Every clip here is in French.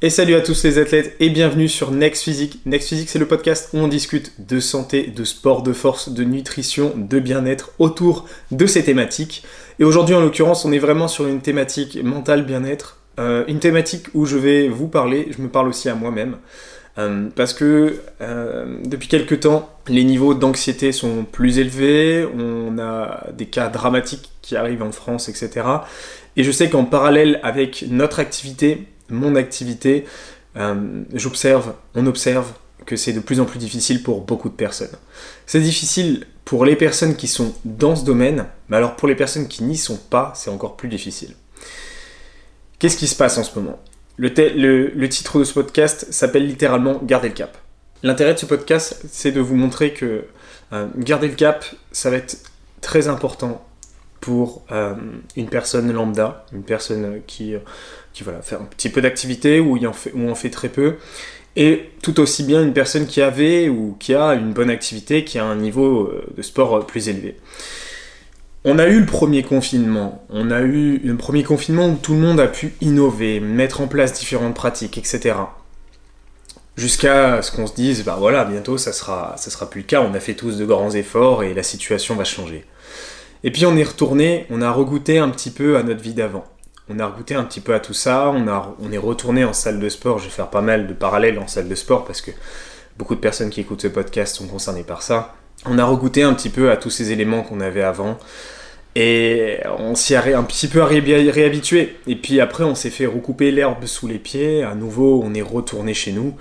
Et salut à tous les athlètes et bienvenue sur Next Physique. Next Physique, c'est le podcast où on discute de santé, de sport, de force, de nutrition, de bien-être autour de ces thématiques. Et aujourd'hui, en l'occurrence, on est vraiment sur une thématique mentale bien-être. Euh, une thématique où je vais vous parler, je me parle aussi à moi-même. Euh, parce que euh, depuis quelques temps, les niveaux d'anxiété sont plus élevés, on a des cas dramatiques qui arrivent en France, etc. Et je sais qu'en parallèle avec notre activité, mon activité, euh, j'observe, on observe que c'est de plus en plus difficile pour beaucoup de personnes. C'est difficile pour les personnes qui sont dans ce domaine, mais alors pour les personnes qui n'y sont pas, c'est encore plus difficile. Qu'est-ce qui se passe en ce moment? Le, titre de ce podcast s'appelle littéralement Garder le cap. L'intérêt de ce podcast, c'est de vous montrer que euh, garder le cap, ça va être très important pour euh, une personne lambda, une personne qui, qui voilà, fait un petit peu d'activité ou, en fait, en fait très peu, et tout aussi bien une personne qui avait ou qui a une bonne activité, qui a un niveau euh, de sport plus élevé. On a eu le premier confinement, on a eu un premier confinement où tout le monde a pu innover, mettre en place différentes pratiques, etc. Jusqu'à ce qu'on se dise, bah voilà, bientôt ça sera, ça sera plus le cas, on a fait tous de grands efforts et la situation va changer. Et puis on est retourné, on a regoûté un petit peu à notre vie d'avant. On a regoûté un petit peu à tout ça, on, a, on est retourné en salle de sport, je vais faire pas mal de parallèles en salle de sport parce que beaucoup de personnes qui écoutent ce podcast sont concernées par ça. On a regoûté un petit peu à tous ces éléments qu'on avait avant. Et on s'y a un petit peu réhabitué. Et puis après, on s'est fait recouper l'herbe sous les pieds. À nouveau, on est retourné chez nous.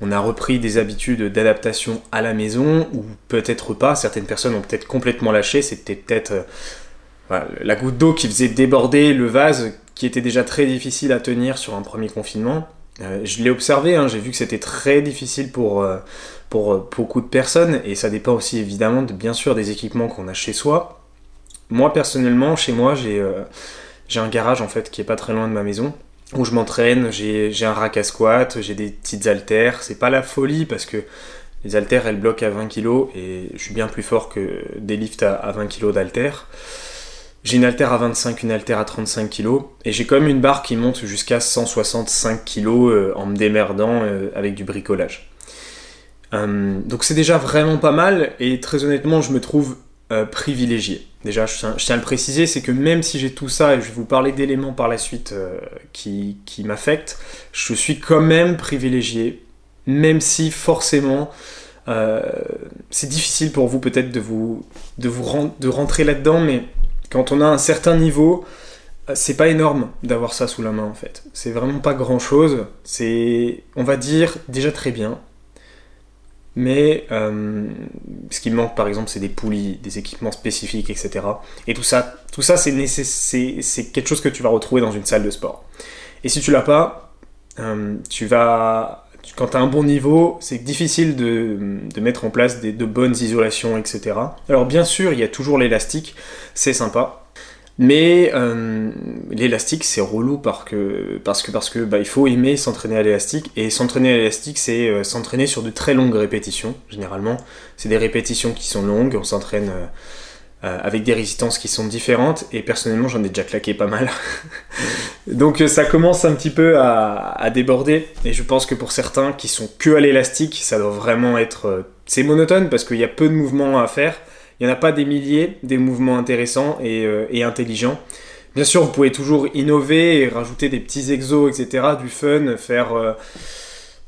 On a repris des habitudes d'adaptation à la maison, ou peut-être pas. Certaines personnes ont peut-être complètement lâché. C'était peut-être euh, la goutte d'eau qui faisait déborder le vase, qui était déjà très difficile à tenir sur un premier confinement. Euh, je l'ai observé, hein, j'ai vu que c'était très difficile pour, euh, pour beaucoup de personnes, et ça dépend aussi évidemment de, bien sûr des équipements qu'on a chez soi. Moi personnellement, chez moi, euh, j'ai un garage en fait qui est pas très loin de ma maison où je m'entraîne, j'ai un rack à squat, j'ai des petites haltères. C'est pas la folie parce que les haltères elles bloquent à 20 kg et je suis bien plus fort que des lifts à, 20 kg d'haltères. J'ai une haltère à 25, une haltère à 35 kg et j'ai quand même une barre qui monte jusqu'à 165 kg euh, en me démerdant euh, avec du bricolage. donc c'est déjà vraiment pas mal et très honnêtement je me trouve privilégié. Déjà, je tiens, à le préciser, c'est que même si j'ai tout ça, et je vais vous parler d'éléments par la suite euh, qui, m'affectent, je suis quand même privilégié, même si forcément euh, c'est difficile pour vous peut-être de vous, de rentrer là-dedans, mais quand on a un certain niveau, euh, c'est pas énorme d'avoir ça sous la main en fait. C'est vraiment pas grand chose. C'est, on va dire, déjà très bien. Mais euh, ce qui manque, par exemple, c'est des poulies, des équipements spécifiques, etc. Et tout ça, tout ça c'est, quelque chose que tu vas retrouver dans une salle de sport. Et si tu l'as pas, euh, tu vas, quand tu as un bon niveau, c'est difficile de, mettre en place des, de bonnes isolations, etc. Alors bien sûr, il y a toujours l'élastique, c'est sympa. Mais euh, l'élastique c'est relou parce que parce que parce que bah, il faut aimer s'entraîner à l'élastique et s'entraîner à l'élastique c'est euh, s'entraîner sur de très longues répétitions généralement. C'est des répétitions qui sont longues, on s'entraîne euh, avec des résistances qui sont différentes et personnellement j'en ai déjà claqué pas mal. Donc ça commence un petit peu à, à, déborder et je pense que pour certains qui sont que à l'élastique ça doit vraiment être c'est monotone parce qu'il y a peu de mouvements à faire il n'y en a pas des milliers, des mouvements intéressants euh, et, intelligents. Bien sûr, vous pouvez toujours innover et rajouter des petits exos, etc., du fun, faire euh,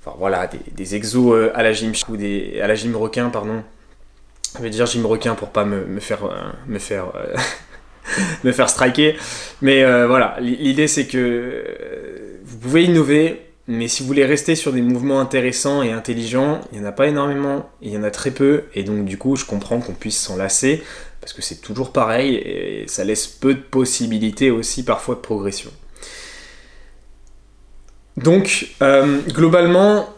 enfin, voilà, des, exos euh, à la gym ou des, à la gym requin, pardon. Je vais dire gym requin pour pas me, faire me faire me faire striker. Mais voilà, l'idée c'est que vous pouvez innover, mais si vous voulez rester sur des mouvements intéressants et intelligents, il n'y en a pas énormément, il y en a très peu, et donc du coup je comprends qu'on puisse s'en lasser, parce que c'est toujours pareil, et ça laisse peu de possibilités aussi parfois de progression. Donc euh, globalement,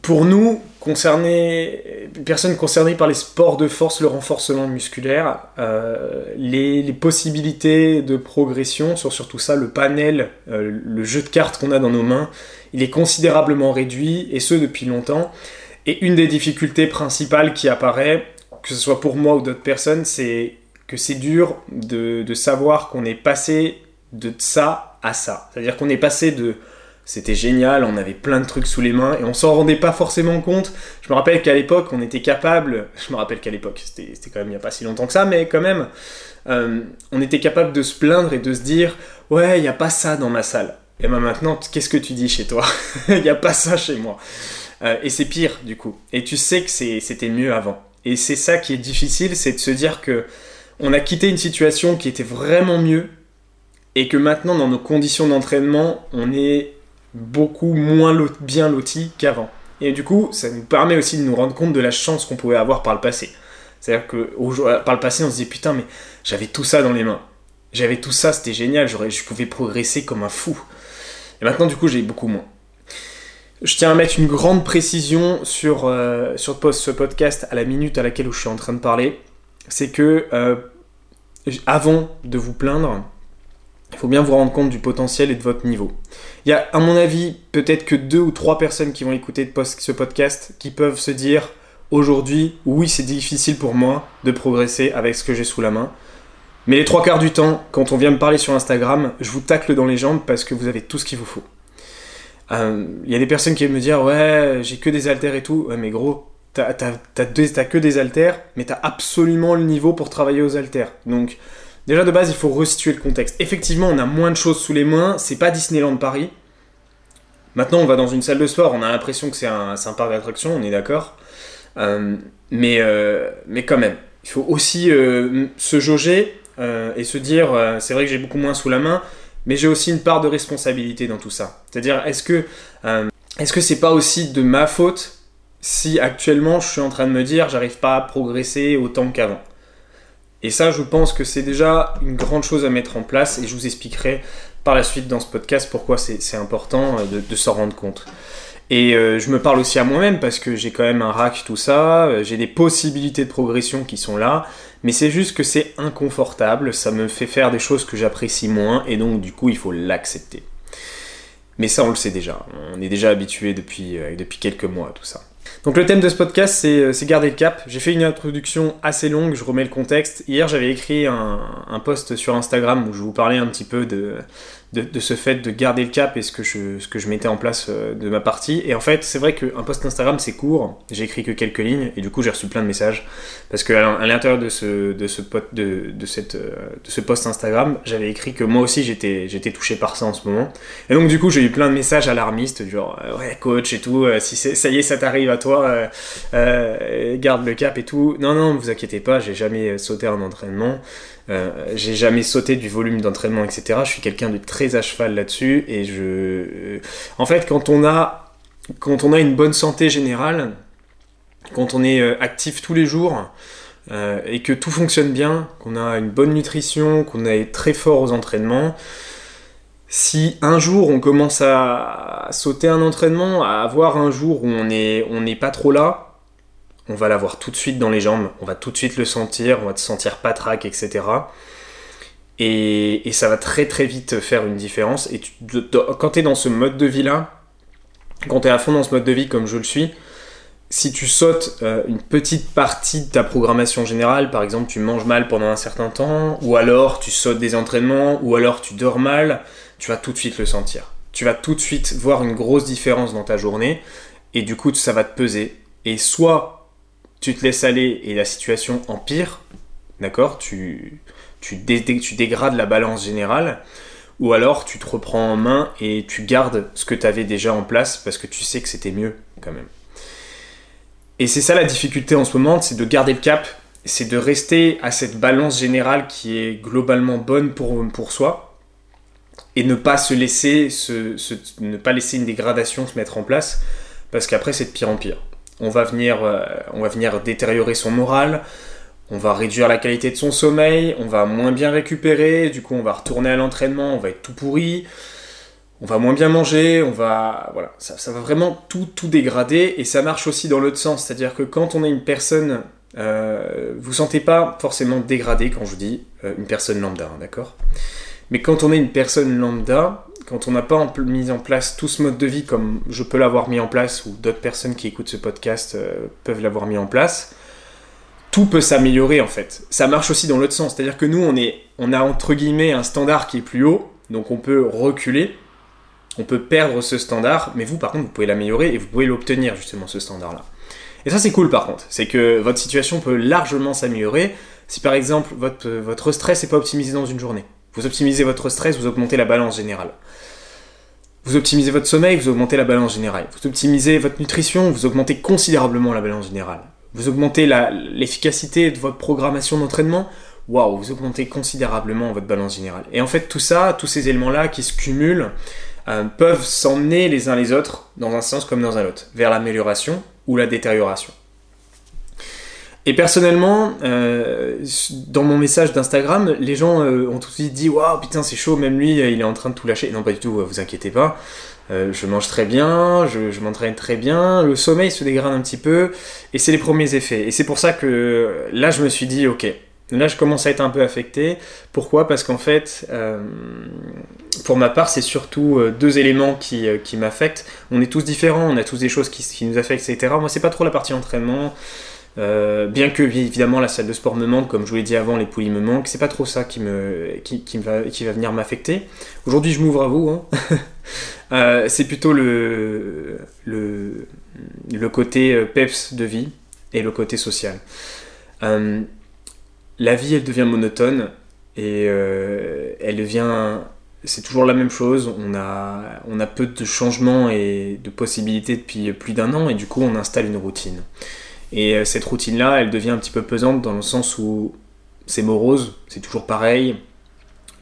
pour nous, concernés, personnes concernées par les sports de force, le renforcement musculaire, euh, les, possibilités de progression sur surtout ça, le panel, euh, le jeu de cartes qu'on a dans nos mains, il est considérablement réduit, et ce depuis longtemps. Et une des difficultés principales qui apparaît, que ce soit pour moi ou d'autres personnes, c'est que c'est dur de, de savoir qu'on est passé de ça à ça. C'est-à-dire qu'on est passé de C'était génial, on avait plein de trucs sous les mains et on s'en rendait pas forcément compte. Je me rappelle qu'à l'époque, on était capable, je me rappelle qu'à l'époque, c'était quand même il n'y a pas si longtemps que ça, mais quand même, euh, on était capable de se plaindre et de se dire Ouais, il n'y a pas ça dans ma salle. Et ben maintenant, qu'est-ce que tu dis chez toi? Il n'y a pas ça chez moi. Euh, et c'est pire du coup. Et tu sais que c'était mieux avant. Et c'est ça qui est difficile, c'est de se dire que on a quitté une situation qui était vraiment mieux et que maintenant dans nos conditions d'entraînement, on est beaucoup moins bien loti qu'avant. Et du coup, ça nous permet aussi de nous rendre compte de la chance qu'on pouvait avoir par le passé. C'est-à-dire que par le passé, on se disait putain, mais j'avais tout ça dans les mains. J'avais tout ça, c'était génial, je pouvais progresser comme un fou. Et maintenant, du coup, j'ai beaucoup moins. Je tiens à mettre une grande précision sur, euh, sur ce podcast à la minute à laquelle je suis en train de parler. C'est que euh, avant de vous plaindre, il faut bien vous rendre compte du potentiel et de votre niveau. Il y a, à mon avis, peut-être que deux ou trois personnes qui vont écouter ce podcast qui peuvent se dire aujourd'hui, oui, c'est difficile pour moi de progresser avec ce que j'ai sous la main. Mais les trois quarts du temps, quand on vient me parler sur Instagram, je vous tacle dans les jambes parce que vous avez tout ce qu'il vous faut. Il euh, y a des personnes qui viennent me dire Ouais, j'ai que des haltères et tout. Ouais, mais gros, t'as que des haltères, mais t'as absolument le niveau pour travailler aux haltères. Donc, déjà de base, il faut resituer le contexte. Effectivement, on a moins de choses sous les mains. C'est pas Disneyland Paris. Maintenant, on va dans une salle de sport, on a l'impression que c'est un, un, parc d'attractions, on est d'accord. Euh, mais, euh, mais quand même, il faut aussi se jauger et se dire c'est vrai que j'ai beaucoup moins sous la main, mais j'ai aussi une part de responsabilité dans tout ça. C'est-à-dire, est-ce que euh, est-ce que c'est pas aussi de ma faute si actuellement je suis en train de me dire j'arrive pas à progresser autant qu'avant? Et ça, je pense que c'est déjà une grande chose à mettre en place et je vous expliquerai par la suite dans ce podcast pourquoi c'est important euh, de, s'en rendre compte. Et euh, je me parle aussi à moi-même parce que j'ai quand même un rack, tout ça, j'ai des possibilités de progression qui sont là, mais c'est juste que c'est inconfortable, ça me fait faire des choses que j'apprécie moins, et donc du coup il faut l'accepter. Mais ça on le sait déjà, on est déjà habitué depuis, euh, depuis quelques mois à tout ça. Donc le thème de ce podcast, c'est euh, garder le cap. J'ai fait une introduction assez longue, je remets le contexte. Hier, j'avais écrit un, post sur Instagram où je vous parlais un petit peu de, de, ce fait de garder le cap et ce que je, ce que je mettais en place euh, de ma partie. Et en fait, c'est vrai qu'un post Instagram, c'est court. J'ai écrit que quelques lignes et du coup, j'ai reçu plein de messages. Parce qu'à l'intérieur de ce, de, ce, de, de, cette, euh, de ce post Instagram, j'avais écrit que moi aussi, j'étais touché par ça en ce moment. Et donc, du coup, j'ai eu plein de messages alarmistes, genre, euh, ouais, coach et tout, si ça y est, ça t'arrive à toi, garde le cap et tout. Non, non, ne vous inquiétez pas, j'ai jamais sauté un entraînement. Euh, j'ai jamais sauté du volume d'entraînement, etc. Je suis quelqu'un de très à cheval là-dessus. Et je. Euh, en fait, quand on a, quand on a une bonne santé générale, quand on est euh, actif tous les jours, et que tout fonctionne bien, qu'on a une bonne nutrition, qu'on est très fort aux entraînements, si un jour on commence à sauter un entraînement, à avoir un jour où on n'est on pas trop là, on va l'avoir tout de suite dans les jambes, on va tout de suite le sentir, on va te sentir patraque, etc. Et, ça va très très vite faire une différence. Et quand tu es dans ce mode de vie là, quand tu es à fond dans ce mode de vie comme je le suis, si tu sautes euh, une petite partie de ta programmation générale, par exemple tu manges mal pendant un certain temps, ou alors tu sautes des entraînements, ou alors tu dors mal, tu vas tout de suite le sentir. Tu vas tout de suite voir une grosse différence dans ta journée, et du coup ça va te peser. Et soit tu te laisses aller et la situation empire, d'accord tu, dégrades la balance générale, ou alors tu te reprends en main et tu gardes ce que tu avais déjà en place parce que tu sais que c'était mieux quand même. Et c'est ça la difficulté en ce moment, c'est de garder le cap, c'est de rester à cette balance générale qui est globalement bonne pour, soi, et ne pas se ne pas laisser une dégradation se mettre en place, parce qu'après c'est de pire en pire on va venir, euh, on va venir détériorer son moral, on va réduire la qualité de son sommeil, on va moins bien récupérer, du coup on va retourner à l'entraînement, on va être tout pourri, on va moins bien manger, on va voilà, ça, va vraiment tout dégrader et ça marche aussi dans l'autre sens, c'est-à-dire que quand on est une personne, euh, vous sentez pas forcément dégradé quand je dis euh, une personne lambda, hein, d'accord? Mais quand on est une personne lambda, quand on n'a pas mis en place tout ce mode de vie comme je peux l'avoir mis en place ou d'autres personnes qui écoutent ce podcast euh, peuvent l'avoir mis en place, tout peut s'améliorer en fait. Ça marche aussi dans l'autre sens, c'est-à-dire que nous on, est, on a entre guillemets un standard qui est plus haut, donc on peut reculer, on peut perdre ce standard, mais vous, par contre, vous pouvez l'améliorer et vous pouvez l'obtenir, justement, ce standard-là. Et ça, c'est cool, par contre. C'est que votre situation peut largement s'améliorer si, par exemple, votre, votre stress n'est pas optimisé dans une journée. Vous optimisez votre stress, vous augmentez la balance générale. Vous optimisez votre sommeil, vous augmentez la balance générale. Vous optimisez votre nutrition, vous augmentez considérablement la balance générale. Vous augmentez l'efficacité de votre programmation d'entraînement, waouh, vous augmentez considérablement votre balance générale. Et en fait, tout ça, tous ces éléments-là qui se cumulent, euh, peuvent s'emmener les uns les autres dans un sens comme dans un autre, vers l'amélioration ou la détérioration. Et personnellement, euh, dans mon message d'Instagram, les gens euh, ont tout de suite dit Waouh, putain, c'est chaud, même lui, il est en train de tout lâcher. Non, pas du tout, vous inquiétez pas. je mange très bien, je, m'entraîne très bien, le sommeil se dégrade un petit peu, et c'est les premiers effets. Et c'est pour ça que là, je me suis dit Ok, Là, je commence à être un peu affecté. Pourquoi? Parce qu'en fait, euh, pour ma part, c'est surtout euh, deux éléments qui, euh, qui m'affectent. On est tous différents, on a tous des choses qui, qui nous affectent, etc. Moi, c'est pas trop la partie entraînement. Bien que évidemment la salle de sport me manque, comme je vous l'ai dit avant, les poulies me manquent, c'est pas trop ça qui, va, venir m'affecter. Aujourd'hui, je m'ouvre à vous. Hein. c'est plutôt le, côté peps de vie et le côté social la vie, elle devient monotone et euh, elle devient. C'est toujours la même chose. On a peu de changements et de possibilités depuis plus d'un an et du coup, on installe une routine. Et euh, cette routine-là, elle devient un petit peu pesante dans le sens où c'est morose, c'est toujours pareil.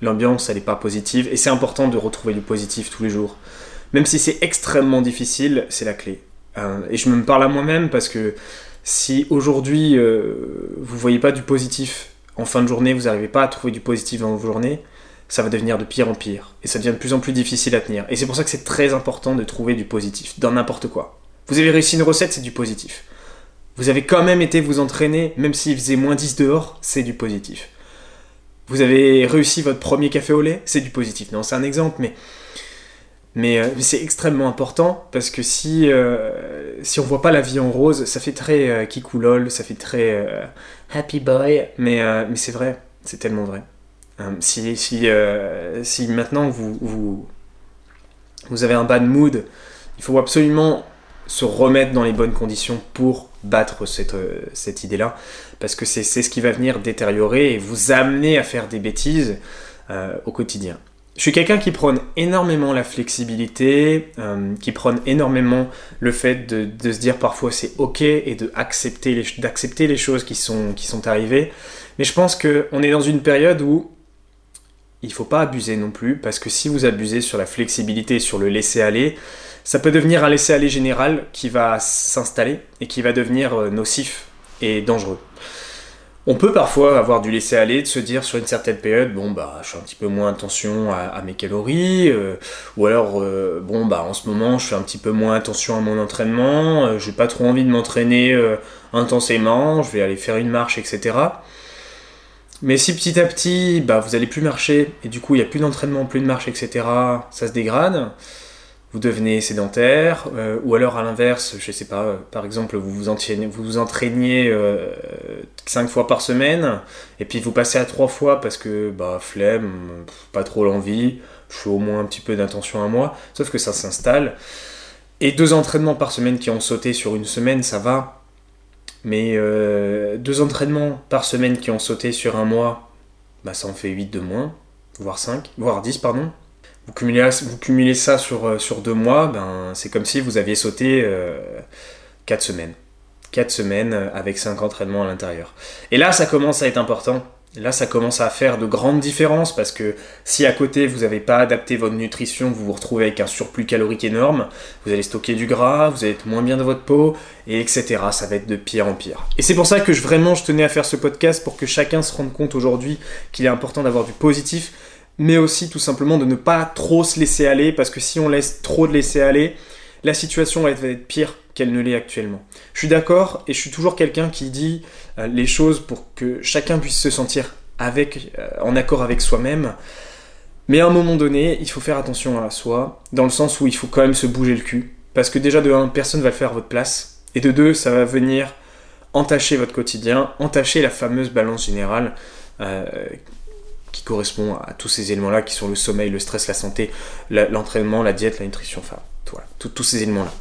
L'ambiance, elle n'est pas positive et c'est important de retrouver du positif tous les jours. Même si c'est extrêmement difficile, c'est la clé. Euh, et je me parle à moi-même parce que si aujourd'hui vous voyez pas du positif en fin de journée, vous n'arrivez pas à trouver du positif dans vos journées, ça va devenir de pire en pire. Et ça devient de plus en plus difficile à tenir. Et c'est pour ça que c'est très important de trouver du positif, dans n'importe quoi. Vous avez réussi une recette, c'est du positif. Vous avez quand même été vous entraîner, même s'il faisait moins 10 dehors, c'est du positif. Vous avez réussi votre premier café au lait, c'est du positif. Non, c'est un exemple, mais mais, euh, c'est extrêmement important parce que si, euh, si on voit pas la vie en rose, ça fait très euh, kikoulol, ça fait très happy boy, mais, mais c'est vrai, c'est tellement vrai. si, si, si maintenant vous, vous, vous avez un bad mood, il faut absolument se remettre dans les bonnes conditions pour battre cette, cette idée-là, parce que c'est ce qui va venir détériorer et vous amener à faire des bêtises au quotidien. Je suis quelqu'un qui prône énormément la flexibilité, euh, qui prône énormément le fait de, se dire parfois c'est ok et d'accepter les, les choses qui sont, qui sont arrivées. Mais je pense qu'on est dans une période où il faut pas abuser non plus, parce que si vous abusez sur la flexibilité, sur le laisser-aller, ça peut devenir un laisser-aller général qui va s'installer et qui va devenir euh, nocif et dangereux. On peut parfois avoir du laisser aller, de se dire sur une certaine période, bon bah je fais un petit peu moins attention à, mes calories, euh, ou alors euh, bon bah en ce moment je fais un petit peu moins attention à mon entraînement, euh, j'ai pas trop envie de m'entraîner intensément, je vais aller faire une marche, etc. Mais si petit à petit bah vous allez plus marcher et du coup il n'y a plus d'entraînement, plus de marche, etc. Ça se dégrade vous devenez sédentaire, euh, ou alors à l'inverse, je sais pas, par exemple, vous vous entraînez, vous vous entraîniez euh, 5 fois par semaine, et puis vous passez à 3 fois parce que, bah, flemme, pas trop l'envie, je fais au moins un petit peu d'intention à moi, sauf que ça s'installe. Et deux entraînements par semaine qui ont sauté sur une semaine, ça va. Mais euh, deux entraînements par semaine qui ont sauté sur un mois, bah, ça en fait 8 de moins, voire 5, voire 10, pardon. Vous cumulez, ça sur, euh, sur deux mois, ben, c'est comme si vous aviez sauté euh, quatre semaines. Quatre semaines euh, avec cinq entraînements à l'intérieur. Et là, ça commence à être important. Là, ça commence à faire de grandes différences parce que si à côté vous n'avez pas adapté votre nutrition, vous vous retrouvez avec un surplus calorique énorme, vous allez stocker du gras, vous allez être moins bien dans votre peau, et etc. Ça va être de pire en pire. Et c'est pour ça que vraiment je tenais à faire ce podcast pour que chacun se rende compte aujourd'hui qu'il est important d'avoir du positif, mais aussi tout simplement de ne pas trop se laisser aller, parce que si on laisse trop de laisser aller, la situation va être pire qu'elle ne l'est actuellement. Je suis d'accord et je suis toujours quelqu'un qui dit euh, les choses pour que chacun puisse se sentir avec, euh, en accord avec soi-même. Mais à un moment donné, il faut faire attention à soi, dans le sens où il faut quand même se bouger le cul. Parce que déjà, de un, personne va le faire à votre place. Et de deux, ça va venir entacher votre quotidien, entacher la fameuse balance générale euh, qui correspond à tous ces éléments-là qui sont le sommeil, le stress, la santé, l'entraînement, la, diète, la nutrition, enfin voilà, tous ces éléments-là.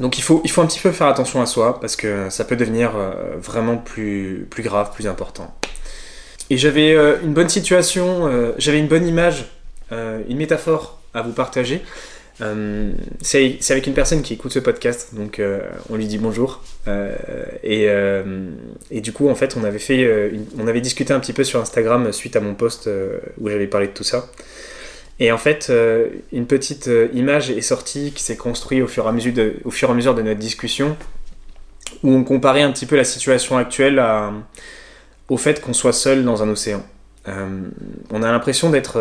Donc il faut, un petit peu faire attention à soi parce que ça peut devenir euh, vraiment plus, plus grave, plus important. Et j'avais euh, une bonne situation, euh, j'avais une bonne image, une métaphore à vous partager. C'est avec une personne qui écoute ce podcast, donc on lui dit bonjour. Et, et, du coup, en fait, on avait, discuté un petit peu sur Instagram suite à mon post où j'avais parlé de tout ça. Et en fait, euh, une petite euh, image est sortie qui s'est construite au fur, et à mesure de, notre discussion, où on comparait un petit peu la situation actuelle au fait qu'on soit seul dans un océan. Euh, on a l'impression d'être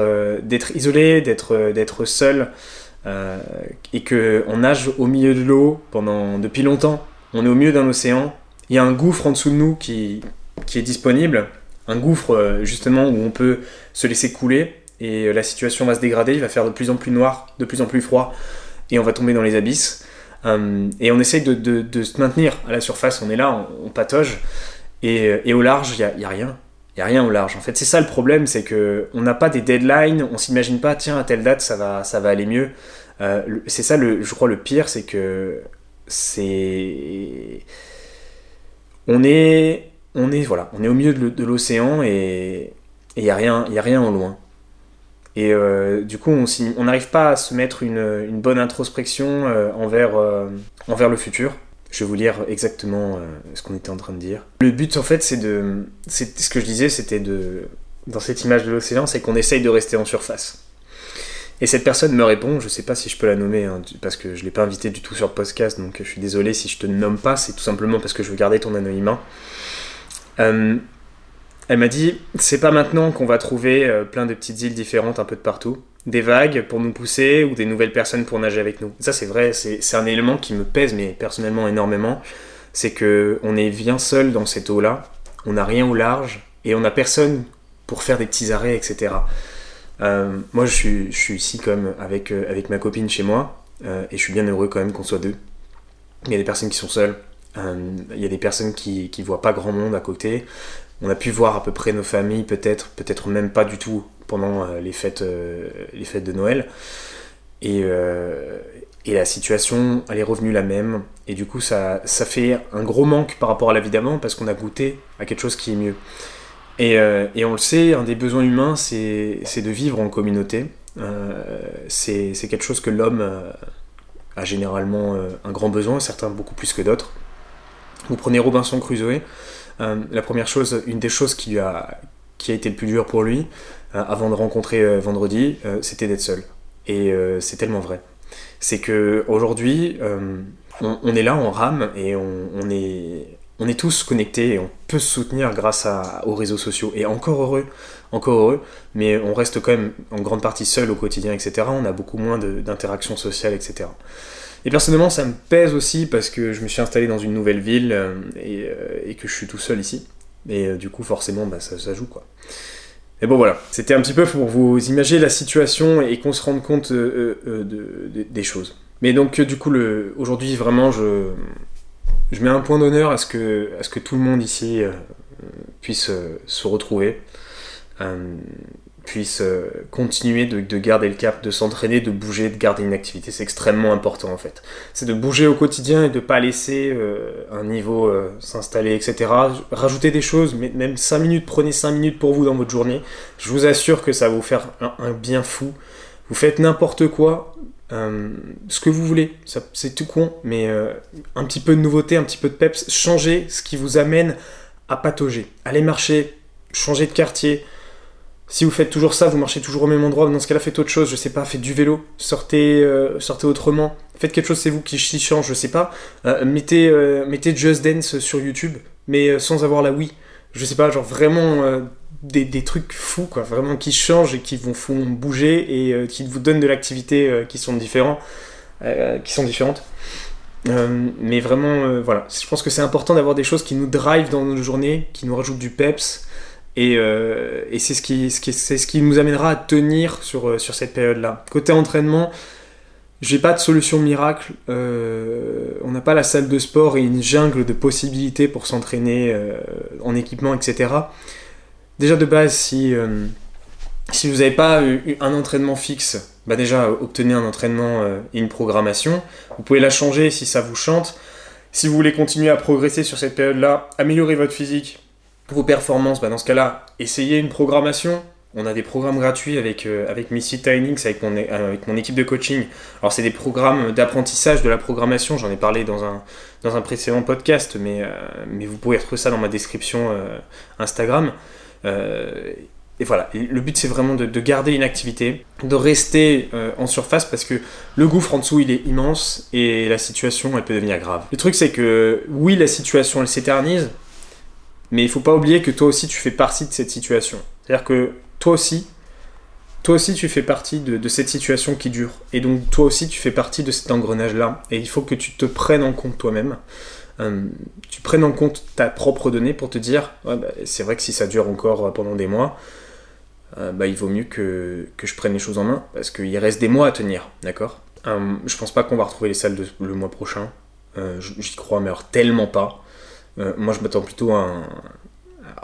isolé, d'être d'être seul, et qu'on nage au milieu de l'eau pendant depuis longtemps. On est au milieu d'un océan. Il y a un gouffre en dessous de nous qui, qui est disponible, un gouffre justement où on peut se laisser couler et euh, la situation va se dégrader, il va faire de plus en plus noir, de plus en plus froid, et on va tomber dans les abysses. Euh, et on essaye de, se maintenir à la surface, on est là, on, patauge, et, et, au large, il n'y a, rien. Il n'y a rien au large. En fait, c'est ça le problème, c'est qu'on n'a pas des deadlines, on s'imagine pas, tiens, à telle date, ça va, ça va aller mieux. Euh, c'est ça, le, je crois, le pire, c'est que c'est... On est, on est, voilà, on est au milieu de l'océan et il n'y a, rien, a rien au loin. Et euh, du coup, on n'arrive pas à se mettre une, bonne introspection euh, envers, envers le futur. Je vais vous lire exactement ce qu'on était en train de dire. Le but, en fait, c'est de. Ce que je disais, c'était de. Dans cette image de l'océan, c'est qu'on essaye de rester en surface. Et cette personne me répond, je sais pas si je peux la nommer, hein, parce que je l'ai pas invité du tout sur le podcast, donc je suis désolé si je te nomme pas, c'est tout simplement parce que je veux garder ton anonymat. Elle m'a dit c'est pas maintenant qu'on va trouver euh, plein de petites îles différentes un peu de partout, des vagues pour nous pousser ou des nouvelles personnes pour nager avec nous. Ça c'est vrai, c'est un élément qui me pèse mais personnellement énormément, c'est que on est bien seul dans cette eau là, on n'a rien au large et on n'a personne pour faire des petits arrêts etc. Euh, moi je suis, ici comme avec, euh, avec ma copine chez moi et je suis bien heureux quand même qu'on soit deux. Il y a des personnes qui sont seules, il y a des personnes qui, qui voient pas grand monde à côté. On a pu voir à peu près nos familles, peut-être, peut-être même pas du tout pendant euh, les fêtes, euh, les fêtes de Noël. Et, euh, la situation, elle est revenue la même. Et du coup, ça, ça fait un gros manque par rapport à la parce qu'on a goûté à quelque chose qui est mieux. Et on le sait, un des besoins humains, c'est de vivre en communauté. c'est quelque chose que l'homme a généralement un grand besoin, certains beaucoup plus que d'autres. Vous prenez Robinson Crusoe, euh, la première chose, une des choses qui, a, été le plus dur pour lui, euh, avant de rencontrer euh, Vendredi, c'était d'être seul. Et c'est tellement vrai. C'est que aujourd'hui, on, est là, on rame et on, est, on est tous connectés et on peut se soutenir grâce aux réseaux sociaux. Et encore heureux, encore heureux, mais on reste quand même en grande partie seul au quotidien, etc. On a beaucoup moins d'interactions sociales, etc. Et personnellement, ça me pèse aussi parce que je me suis installé dans une nouvelle ville euh, euh, et, que je suis tout seul ici. Et euh, du coup, forcément, bah, ça, joue quoi. Et bon voilà, c'était un petit peu pour vous imaginer la situation et qu'on se rende compte des choses. Mais donc du coup, aujourd'hui vraiment, je, je mets un point d'honneur à, ce que, à ce que tout le monde ici puisse se retrouver puisse euh, continuer de, garder le cap, de s'entraîner, de bouger, de garder une activité. C'est extrêmement important en fait. C'est de bouger au quotidien et de pas laisser euh, un niveau euh, s'installer, etc. Rajouter des choses, mais même 5 minutes, prenez 5 minutes pour vous dans votre journée. Je vous assure que ça va vous faire un, bien fou. Vous faites n'importe quoi, ce que vous voulez, c'est tout con, mais un petit peu de nouveauté, un petit peu de peps, changez ce qui vous amène à patauger. Allez marcher, changer de quartier, si vous faites toujours ça, vous marchez toujours au même endroit, dans ce cas-là, faites autre chose, je sais pas, faites du vélo, sortez, euh, sortez autrement, faites quelque chose, c'est vous qui change, je sais pas. Euh, mettez, euh, mettez Just Dance sur YouTube, mais sans avoir la Wii. Je sais pas, genre vraiment des, trucs fous, quoi, vraiment qui changent et qui vous font bouger et qui vous donnent de l'activité qui sont différents, qui sont différentes. mais vraiment, voilà, je pense que c'est important d'avoir des choses qui nous drive dans nos journées, qui nous rajoutent du peps, euh, et, c'est ce, qui, ce, ce qui nous amènera à tenir sur, euh, sur cette période-là. Côté entraînement, j'ai pas de solution miracle. Euh, on n'a pas la salle de sport et une jungle de possibilités pour s'entraîner en équipement, etc. Déjà de base, si, si vous n'avez pas eu un entraînement fixe, bah déjà obtenez un entraînement et une programmation. Vous pouvez la changer si ça vous chante. Si vous voulez continuer à progresser sur cette période-là, améliorer votre physique, vos performances, bah dans ce cas-là, essayez une programmation. On a des programmes gratuits avec, euh, avec Missy Tinings, avec mon, avec mon équipe de coaching. Alors, c'est des programmes d'apprentissage de la programmation. J'en ai parlé dans un, dans un précédent podcast, mais, euh, mais vous pouvez retrouver ça dans ma description euh, Instagram. et voilà, le but c'est vraiment de, garder une activité, de rester en surface parce que le gouffre en dessous il est immense et la situation elle peut devenir grave. Le truc c'est que oui, la situation elle s'éternise, mais il faut pas oublier que toi aussi tu fais partie de cette situation. C'est-à-dire que toi aussi, toi aussi tu fais partie de, cette situation qui dure. Et donc toi aussi tu fais partie de cet engrenage-là. Et il faut que tu te prennes en compte toi-même. Euh, tu prennes en compte ta propre donnée pour te dire, bah, c'est vrai que si ça dure encore pendant des mois, euh, bah, il vaut mieux que, je prenne les choses en main, parce qu'il reste des mois à tenir, d'accord? Euh, Je pense pas qu'on va retrouver les salles le mois prochain. J'y crois, mais alors tellement pas. Moi je m'attends plutôt à,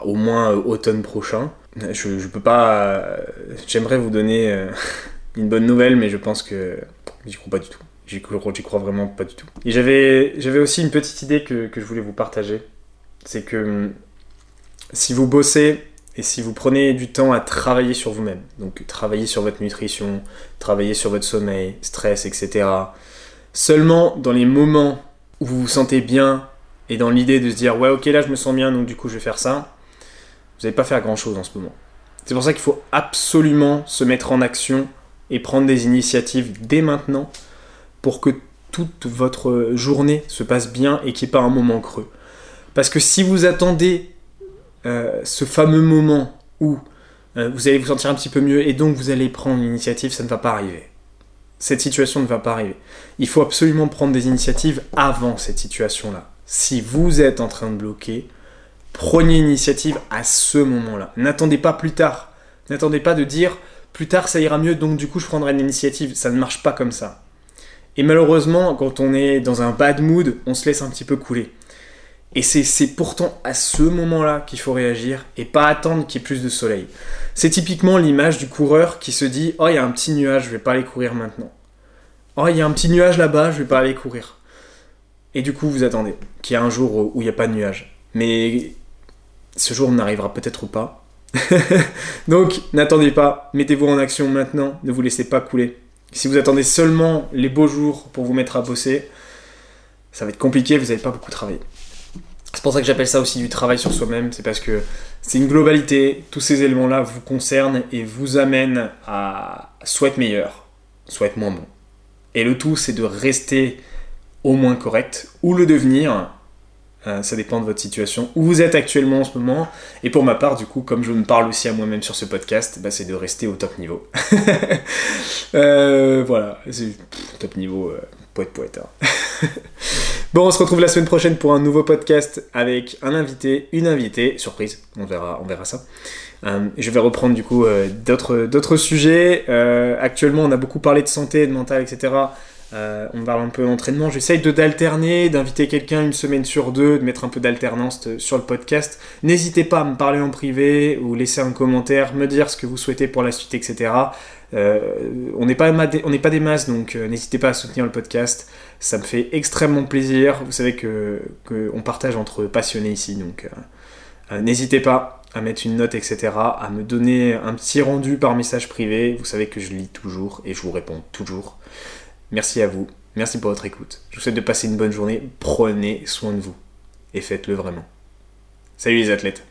au moins automne prochain. Je, je peux pas. J'aimerais vous donner euh, une bonne nouvelle, mais je pense que j'y crois pas du tout. J'y crois, vraiment pas du tout. Et j'avais, aussi une petite idée que, que je voulais vous partager. C'est que hum, si vous bossez et si vous prenez du temps à travailler sur vous-même, donc travailler sur votre nutrition, travailler sur votre sommeil, stress, etc., seulement dans les moments où vous vous sentez bien et dans l'idée de se dire ouais ok là je me sens bien donc du coup je vais faire ça, vous n'allez pas faire grand-chose en ce moment. C'est pour ça qu'il faut absolument se mettre en action et prendre des initiatives dès maintenant pour que toute votre journée se passe bien et qu'il n'y ait pas un moment creux. Parce que si vous attendez euh, ce fameux moment où euh, vous allez vous sentir un petit peu mieux et donc vous allez prendre une initiative, ça ne va pas arriver. Cette situation ne va pas arriver. Il faut absolument prendre des initiatives avant cette situation-là. Si vous êtes en train de bloquer, Prenez l'initiative à ce moment-là. N'attendez pas plus tard. N'attendez pas de dire plus tard ça ira mieux, donc du coup je prendrai l'initiative. Ça ne marche pas comme ça. Et malheureusement, quand on est dans un bad mood, on se laisse un petit peu couler. Et c'est pourtant à ce moment-là qu'il faut réagir et pas attendre qu'il y ait plus de soleil. C'est typiquement l'image du coureur qui se dit Oh, il y a un petit nuage, je vais pas aller courir maintenant. Oh, il y a un petit nuage là-bas, je vais pas aller courir. Et du coup, vous attendez qu'il y ait un jour où il n'y a pas de nuage. Mais ce jour n'arrivera peut-être pas. Donc n'attendez pas, mettez-vous en action maintenant, ne vous laissez pas couler. Si vous attendez seulement les beaux jours pour vous mettre à bosser, ça va être compliqué, vous n'allez pas beaucoup travailler. C'est pour ça que j'appelle ça aussi du travail sur soi-même, c'est parce que c'est une globalité, tous ces éléments-là vous concernent et vous amènent à soit être meilleur, soit être moins bon. Et le tout, c'est de rester au moins correct ou le devenir euh, ça dépend de votre situation, où vous êtes actuellement en ce moment. Et pour ma part, du coup, comme je me parle aussi à moi-même sur ce podcast, bah, c'est de rester au top niveau. euh, voilà, c'est top niveau, euh, poète poète. Hein. bon, on se retrouve la semaine prochaine pour un nouveau podcast avec un invité, une invitée, surprise, on verra, on verra ça. Je vais reprendre du coup d'autres sujets. actuellement, on a beaucoup parlé de santé, de mental, etc. Euh, on parle un peu d'entraînement. J'essaye de d'alterner, d'inviter quelqu'un une semaine sur deux, de mettre un peu d'alternance sur le podcast. N'hésitez pas à me parler en privé ou laisser un commentaire, me dire ce que vous souhaitez pour la suite, etc. Euh, on n'est pas, pas, des masses, donc euh, n'hésitez pas à soutenir le podcast. Ça me fait extrêmement plaisir. Vous savez que qu'on partage entre passionnés ici, donc n'hésitez pas à mettre une note, etc. À me donner un petit rendu par message privé. Vous savez que je lis toujours et je vous réponds toujours. Merci à vous, merci pour votre écoute. Je vous souhaite de passer une bonne journée, prenez soin de vous et faites-le vraiment. Salut les athlètes